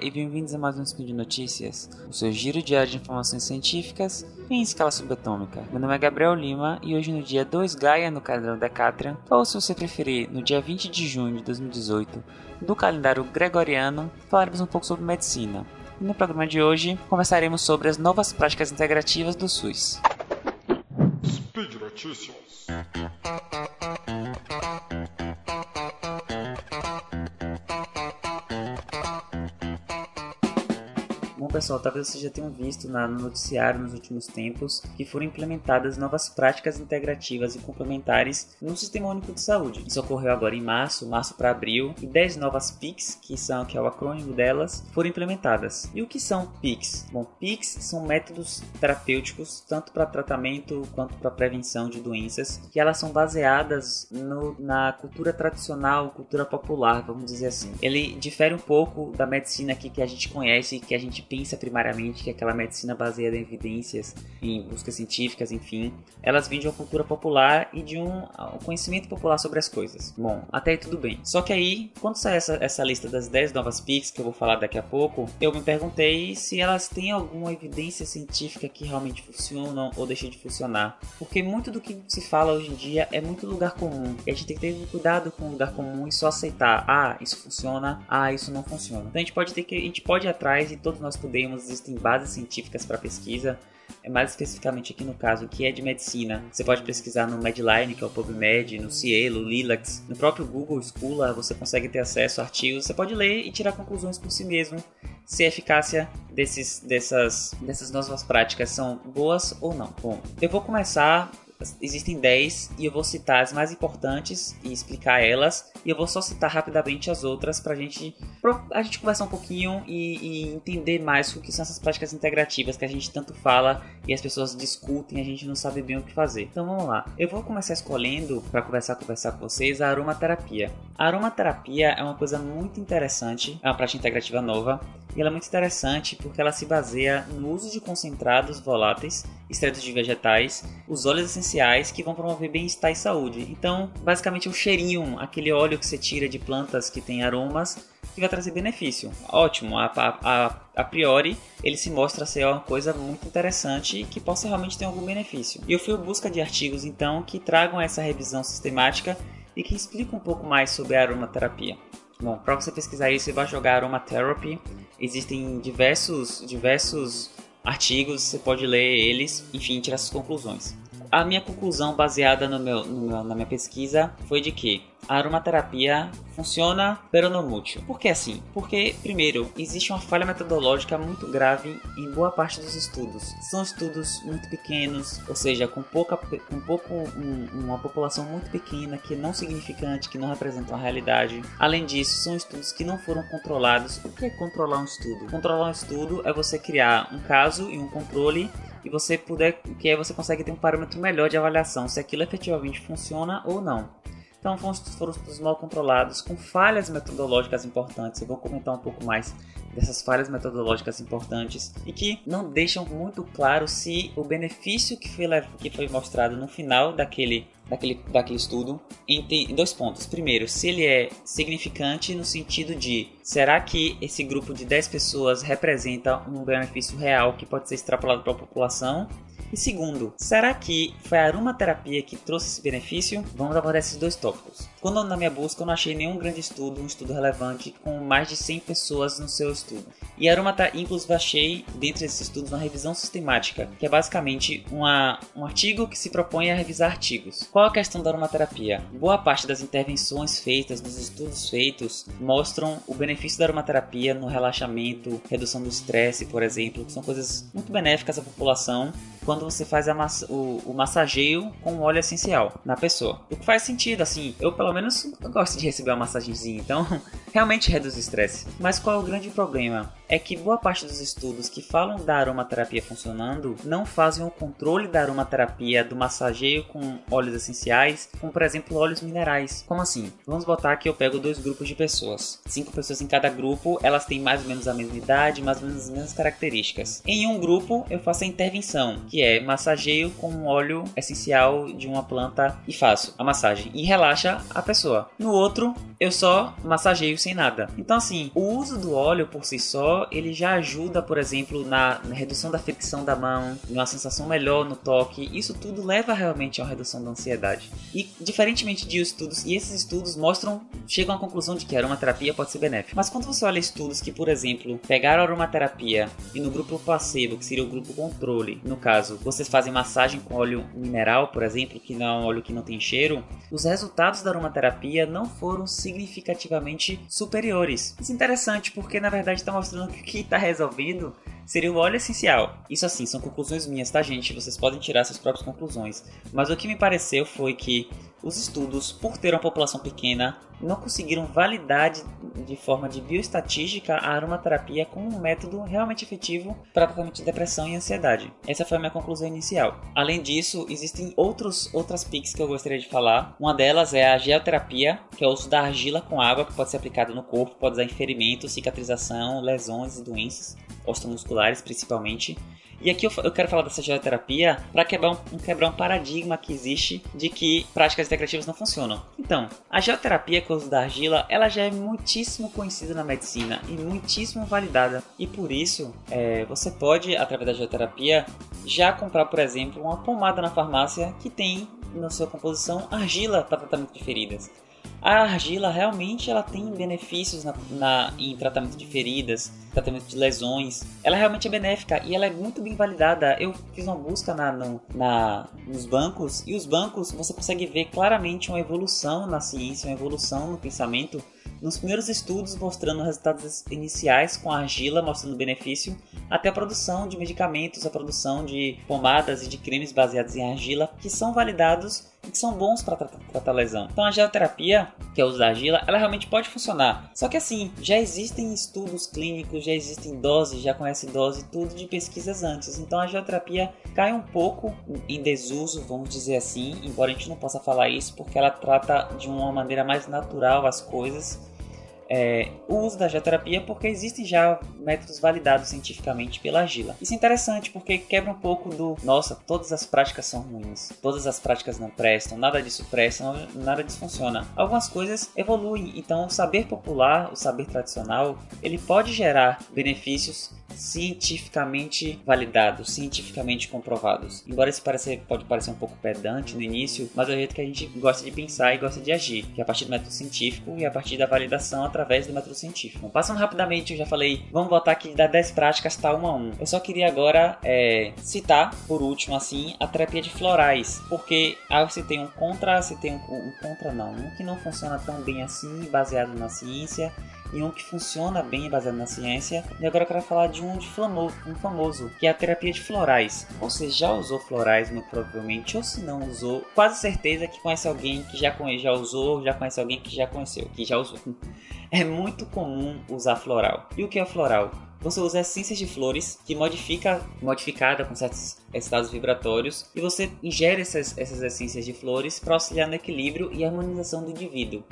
e bem-vindos a mais um Spin de Notícias, o seu giro diário de informações científicas em escala subatômica. Meu nome é Gabriel Lima e hoje no dia 2 Gaia no calendário Decatrian, ou se você preferir, no dia 20 de junho de 2018, do calendário Gregoriano, falaremos um pouco sobre medicina. E no programa de hoje, conversaremos sobre as novas práticas integrativas do SUS. Speed Notícias. Pessoal, talvez vocês já tenham visto no noticiário nos últimos tempos que foram implementadas novas práticas integrativas e complementares no Sistema Único de Saúde. Isso ocorreu agora em março, março para abril, e 10 novas PICs, que são que é o acrônimo delas, foram implementadas. E o que são PICs? Bom, PICs são métodos terapêuticos tanto para tratamento quanto para prevenção de doenças, que elas são baseadas no, na cultura tradicional, cultura popular, vamos dizer assim. Ele difere um pouco da medicina aqui que a gente conhece, que a gente pensa ciência primariamente, que é aquela medicina baseada em evidências, em buscas científicas, enfim, elas vêm de uma cultura popular e de um, conhecimento popular sobre as coisas. Bom, até aí tudo bem. Só que aí, quando sai essa, essa lista das 10 novas PICs, que eu vou falar daqui a pouco, eu me perguntei se elas têm alguma evidência científica que realmente funcionam ou deixam de funcionar. Porque muito do que se fala hoje em dia é muito lugar comum. E a gente tem que ter cuidado com o lugar comum e só aceitar, ah, isso funciona, ah, isso não funciona. Então a gente pode ter que a gente pode ir atrás e todos nós podemos podemos, existem bases científicas para pesquisa. É mais especificamente aqui no caso, que é de medicina. Você pode pesquisar no Medline, que é o PubMed, no Cielo, Lilacs, no próprio Google Scholar, você consegue ter acesso a artigos. Você pode ler e tirar conclusões por si mesmo se a eficácia desses, dessas, dessas novas práticas são boas ou não. Bom, eu vou começar existem 10 e eu vou citar as mais importantes e explicar elas. E eu vou só citar rapidamente as outras pra gente, a gente conversar um pouquinho e, e, entender mais o que são essas práticas integrativas que a gente tanto fala e as pessoas discutem e a gente não sabe bem o que fazer. Então vamos lá. Eu vou começar escolhendo, para conversar, conversar com vocês, a aromaterapia. A aromaterapia é uma coisa muito interessante, é uma prática integrativa nova e ela é muito interessante porque ela se baseia no uso de concentrados voláteis, extratos de vegetais, os óleos essenciais que vão promover bem-estar e saúde. Então, basicamente, o cheirinho, aquele óleo que você tira de plantas que tem aromas, que vai trazer benefício. Ótimo, a, a, a, priori ele se mostra ser uma coisa muito interessante e que possa realmente ter algum benefício. E eu fui em busca de artigos então que tragam essa revisão sistemática e que explicam um pouco mais sobre a aromaterapia. Bom, para você pesquisar isso, você vai jogar Aromatherapy. Existem diversos, diversos artigos, você pode ler eles, enfim, tirar suas conclusões. A minha conclusão baseada no meu, no meu, na minha pesquisa foi de que a aromaterapia funciona, pero não mútil. Por que assim? Porque, primeiro, existe uma falha metodológica muito grave em boa parte dos estudos. São estudos muito pequenos, ou seja, com pouca, com pouco, um, uma população muito pequena, que não significante, que não representam a realidade. Além disso, são estudos que não foram controlados. O que é controlar um estudo? Controlar um estudo é você criar um caso e um controle e você puder, que aí você consegue ter um parâmetro melhor de avaliação se aquilo efetivamente funciona ou não. Então foram, estudos mal controlados, com falhas metodológicas importantes. Eu vou comentar um pouco mais dessas falhas metodológicas importantes e que não deixam muito claro se o benefício que foi, que foi mostrado no final daquele, daquele, daquele estudo em, em dois pontos. Primeiro, se ele é significante no sentido de será que esse grupo de 10 pessoas representa um benefício real que pode ser extrapolado para a população e segundo, será que foi a aromaterapia que trouxe esse benefício? Vamos abordar esses dois tópicos. Quando na minha busca eu não achei nenhum grande estudo, um estudo relevante com mais de 100 pessoas no seu estudo. E aromaterapia, inclusive achei dentro desses estudos uma revisão sistemática, que é basicamente uma, um artigo que se propõe a revisar artigos. Qual a questão da aromaterapia? Boa parte das intervenções feitas, dos estudos feitos, mostram o benefício da aromaterapia no relaxamento, redução do estresse, por exemplo, que são coisas muito benéficas à população quando você faz o, o, massageio com óleo essencial na pessoa. O que faz sentido, assim, eu pelo menos gosto de receber uma massagenzinha, então realmente reduz o estresse. Mas qual é o grande problema? É que boa parte dos estudos que falam da aromaterapia funcionando não fazem o controle da aromaterapia do massageio com óleos essenciais, como por exemplo óleos minerais. Como assim? Vamos botar que eu pego dois grupos de pessoas. Cinco pessoas em cada grupo, elas têm mais ou menos a mesma idade, mais ou menos as mesmas características. Em um grupo, eu faço a intervenção, que é massageio com um óleo essencial de uma planta e faço a massagem e relaxa a pessoa. No outro, eu só massageio sem nada. Então assim, o uso do óleo por si só, ele já ajuda, por exemplo, na, na redução da fricção da mão, numa sensação melhor no toque. Isso tudo leva realmente a uma redução da ansiedade. E diferentemente de estudos, e esses estudos mostram, chegam à conclusão de que a aromaterapia pode ser benéfica. Mas quando você olha estudos que, por exemplo, pegaram a aromaterapia e no grupo placebo, que seria o grupo controle, no caso, vocês fazem massagem com óleo mineral, por exemplo, que não é um óleo que não tem cheiro, os resultados da aromaterapia não foram significativamente superiores. Isso é interessante porque na verdade está mostrando que está resolvendo seria o óleo essencial. Isso assim, são conclusões minhas, tá gente? Vocês podem tirar suas próprias conclusões. Mas o que me pareceu foi que os estudos, por ter uma população pequena, não conseguiram validar de, de, forma de bioestatística a aromaterapia como um método realmente efetivo para tratamento de depressão e ansiedade. Essa foi a minha conclusão inicial. Além disso, existem outros, outras PICs que eu gostaria de falar. Uma delas é a geoterapia, que é o uso da argila com água que pode ser aplicado no corpo, pode usar em ferimentos, cicatrização, lesões e doenças osteomusculares principalmente. E aqui eu, eu quero falar dessa geoterapia para quebrar um, quebrar um paradigma que existe de que práticas integrativas não funcionam. Então, a geoterapia com o uso da argila, ela já é muitíssimo conhecida na medicina e muitíssimo validada. E por isso, é, você pode, através da geoterapia, já comprar, por exemplo, uma pomada na farmácia que tem na sua composição argila para tratamento de feridas. A argila realmente ela tem benefícios na, na, em tratamento de feridas, tratamento de lesões. Ela realmente é benéfica e ela é muito bem validada. Eu fiz uma busca na, no, na, nos bancos e os bancos você consegue ver claramente uma evolução na ciência, uma evolução no pensamento nos primeiros estudos mostrando resultados iniciais com argila mostrando benefício, até a produção de medicamentos, a produção de pomadas e de cremes baseados em argila que são validados que são bons para tratar, tratar lesão. Então a geoterapia, que é o uso da argila, ela realmente pode funcionar. Só que assim, já existem estudos clínicos, já existem doses, já conhece dose, tudo de pesquisas antes. Então a geoterapia cai um pouco em desuso, vamos dizer assim, embora a gente não possa falar isso porque ela trata de uma maneira mais natural as coisas é, o uso da geoterapia porque existem já métodos validados cientificamente pela argila. Isso é interessante porque quebra um pouco do nossa, todas as práticas são ruins, todas as práticas não prestam, nada disso presta, nada disso funciona. Algumas coisas evoluem, então o saber popular, o saber tradicional, ele pode gerar benefícios cientificamente validados, cientificamente comprovados. Embora isso pareça, pode parecer um pouco pedante no início, mas é o jeito que a gente gosta de pensar e gosta de agir, que é a partir do método científico e a partir da validação através do método científico. Passando rapidamente, eu já falei, vamos voltar aqui das 10 práticas tá um a um. Eu só queria agora é, citar, por último, assim, a terapia de florais, porque aí você tem um contra, você um, um contra não, um que não funciona tão bem assim, baseado na ciência, e um que funciona bem baseado na ciência. E agora eu quero falar de um de famoso, um famoso, que é a terapia de florais. Você já usou florais, muito provavelmente, ou se não usou, quase certeza que conhece alguém que já, conhece, já usou, já conhece alguém que já conheceu, que já usou. É muito comum usar floral. E o que é floral? Você usa essências de flores que modifica, modificada com certos estados vibratórios e você ingere essas, essas essências de flores para auxiliar no equilíbrio e harmonização do indivíduo.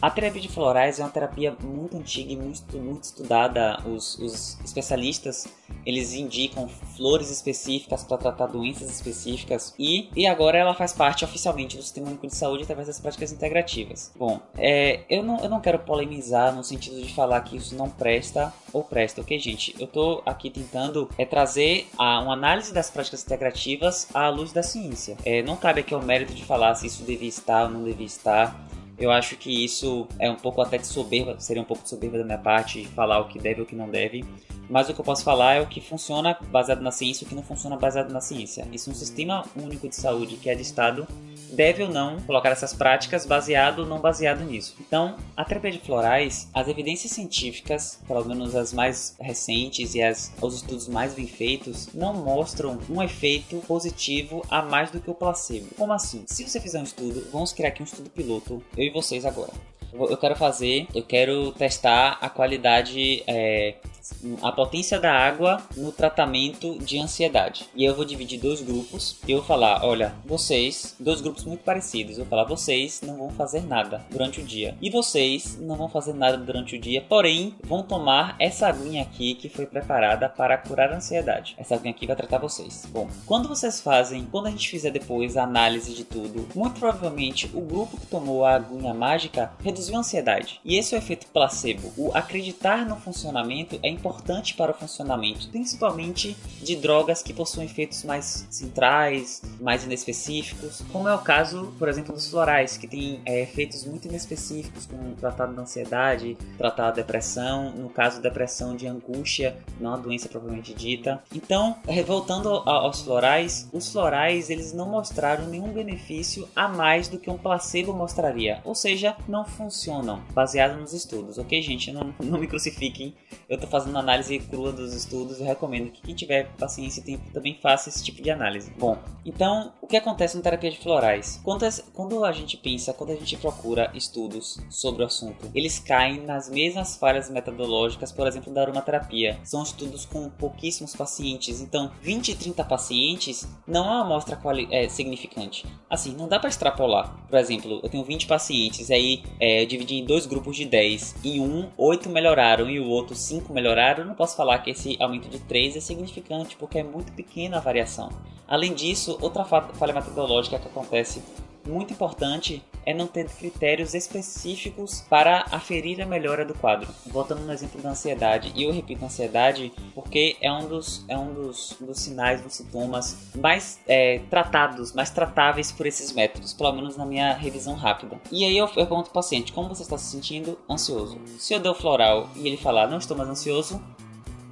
A terapia de florais é uma terapia muito antiga e muito, muito estudada. Os, os especialistas eles indicam flores específicas para tratar doenças específicas e, e agora ela faz parte oficialmente do Sistema Único de Saúde através das práticas integrativas. Bom, é, eu, não, eu não quero polemizar no sentido de falar que isso não presta ou presta, ok, gente? Eu estou aqui tentando é, trazer a, uma análise das práticas integrativas à luz da ciência. É, não cabe aqui o mérito de falar se isso devia estar ou não devia estar. Eu acho que isso é um pouco até de soberba, seria um pouco de soberba da minha parte falar o que deve ou o que não deve. Mas o que eu posso falar é o que funciona baseado na ciência e o que não funciona baseado na ciência. Isso é um sistema único de saúde que é de Estado deve ou não colocar essas práticas baseado ou não baseado nisso. Então, a terapia de florais, as evidências científicas, pelo menos as mais recentes e as, os estudos mais bem feitos, não mostram um efeito positivo a mais do que o placebo. Como assim? Se você fizer um estudo, vamos criar aqui um estudo piloto, eu e vocês agora. Eu quero fazer, eu quero testar a qualidade é, a potência da água no tratamento de ansiedade. E eu vou dividir dois grupos. Eu vou falar, olha, vocês, dois grupos muito parecidos. Eu vou falar, vocês não vão fazer nada durante o dia. E vocês não vão fazer nada durante o dia, porém vão tomar essa aguinha aqui que foi preparada para curar a ansiedade. Essa aguinha aqui vai tratar vocês. Bom, quando vocês fazem, quando a gente fizer depois a análise de tudo, muito provavelmente o grupo que tomou a aguinha mágica reduziu a ansiedade. E esse é o efeito placebo. O acreditar no funcionamento é importante para o funcionamento, principalmente de drogas que possuem efeitos mais centrais, mais inespecíficos, como é o caso, por exemplo, dos florais, que tem é, efeitos muito inespecíficos, como tratado da ansiedade, tratado da depressão, no caso depressão de angústia, não a doença propriamente dita. Então, voltando aos florais, os florais eles não mostraram nenhum benefício a mais do que um placebo mostraria, ou seja, não funcionam, baseado nos estudos, ok, gente? Não, não me crucifiquem, eu estou fazendo análise crua dos estudos e recomendo que quem tiver paciência e tempo também faça esse tipo de análise. Bom, então o que acontece na terapia de florais? Quando, a gente pensa, quando a gente procura estudos sobre o assunto, eles caem nas mesmas falhas metodológicas, por exemplo, da aromaterapia. São estudos com pouquíssimos pacientes, então 20 e 30 pacientes não é uma amostra é, significante. Assim, não dá para extrapolar. Por exemplo, eu tenho 20 pacientes, aí é, eu dividi em dois grupos de 10, e um, 8 melhoraram e o outro, 5 melhoraram. Eu não posso falar que esse aumento de 3 é significante, porque é muito pequena a variação. Além disso, outra falha metodológica que acontece muito importante é não ter critérios específicos para aferir a melhora do quadro. Voltando no exemplo da ansiedade, e eu repito ansiedade porque é um dos, é um dos, dos sinais, dos sintomas mais é, tratados, mais tratáveis por esses métodos, pelo menos na minha revisão rápida. E aí eu, eu pergunto ao paciente, como você está se sentindo ansioso? Se eu der o floral e ele falar, não estou mais ansioso,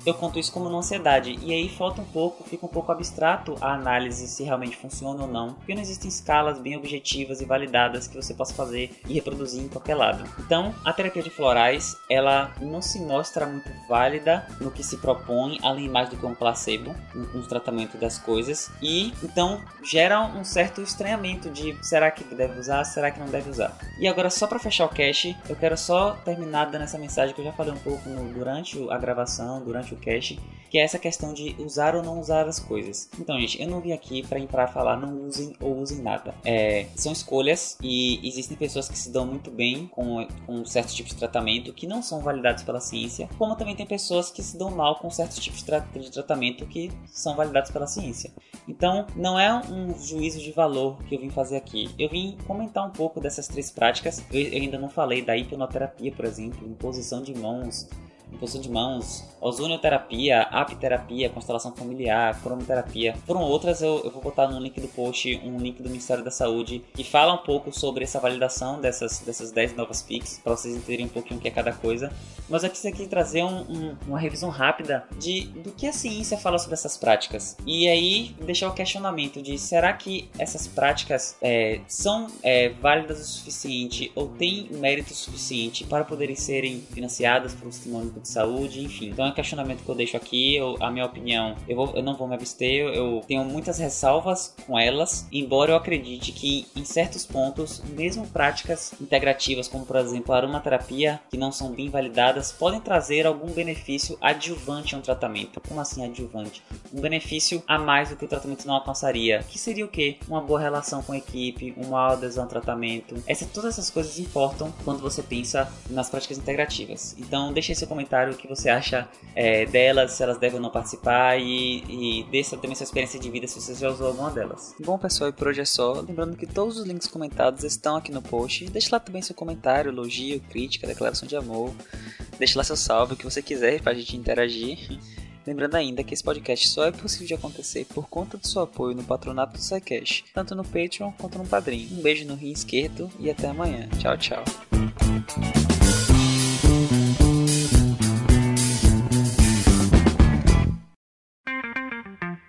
eu conto isso como uma ansiedade. E aí falta um pouco, fica um pouco abstrato a análise se realmente funciona ou não, porque não existem escalas bem objetivas e validadas que você possa fazer e reproduzir em qualquer lado. Então, a terapia de florais, ela não se mostra muito válida no que se propõe, além mais do que um placebo no tratamento das coisas, e então gera um certo estranhamento de será que deve usar, será que não deve usar. E agora só para fechar o cache, eu quero só terminar dando essa mensagem que eu já falei um pouco no, durante a gravação, durante que é essa questão de usar ou não usar as coisas. Então, gente, eu não vim aqui para entrar falar não usem ou usem nada. É, são escolhas e existem pessoas que se dão muito bem com, com certos tipos de tratamento que não são validados pela ciência, como também tem pessoas que se dão mal com certos tipos de, tra de tratamento que são validados pela ciência. Então, não é um juízo de valor que eu vim fazer aqui. Eu vim comentar um pouco dessas três práticas. Eu, eu ainda não falei da hipnoterapia, por exemplo, imposição de mãos, imposição de mãos, ozonioterapia, apiterapia, constelação familiar, cromoterapia. Foram outras, eu, eu, vou botar no link do post um link do Ministério da Saúde que fala um pouco sobre essa validação dessas, dessas 10 novas PICs, para vocês entenderem um pouquinho o que é cada coisa. Mas eu quis aqui trazer um, um, uma revisão rápida de do que a ciência fala sobre essas práticas. E aí deixar o questionamento de será que essas práticas é, são é, válidas o suficiente ou têm mérito suficiente para poderem serem financiadas por um sistema único de saúde, enfim. Então é um questionamento que eu deixo aqui, eu, a minha opinião, eu, vou, eu não vou me abster, eu, tenho muitas ressalvas com elas, embora eu acredite que em certos pontos, mesmo práticas integrativas, como por exemplo a aromaterapia, que não são bem validadas, podem trazer algum benefício adjuvante a um tratamento. Como assim adjuvante? Um benefício a mais do que o tratamento não alcançaria. Que seria o quê? Uma boa relação com a equipe, uma adesão ao tratamento. Essa, todas essas coisas importam quando você pensa nas práticas integrativas. Então deixe seu comentário comentário o que você acha é, delas, se elas devem ou não participar e, e deixa também sua experiência de vida se você já usou alguma delas. Bom, pessoal, e por hoje é só. Lembrando que todos os links comentados estão aqui no post. Deixe lá também seu comentário, elogio, crítica, declaração de amor. Deixe lá seu salve, o que você quiser pra gente interagir. Lembrando ainda que esse podcast só é possível de acontecer por conta do seu apoio no patronato do SciCash, tanto no Patreon quanto no Padrim. Um beijo no rim esquerdo e até amanhã. Tchau, tchau.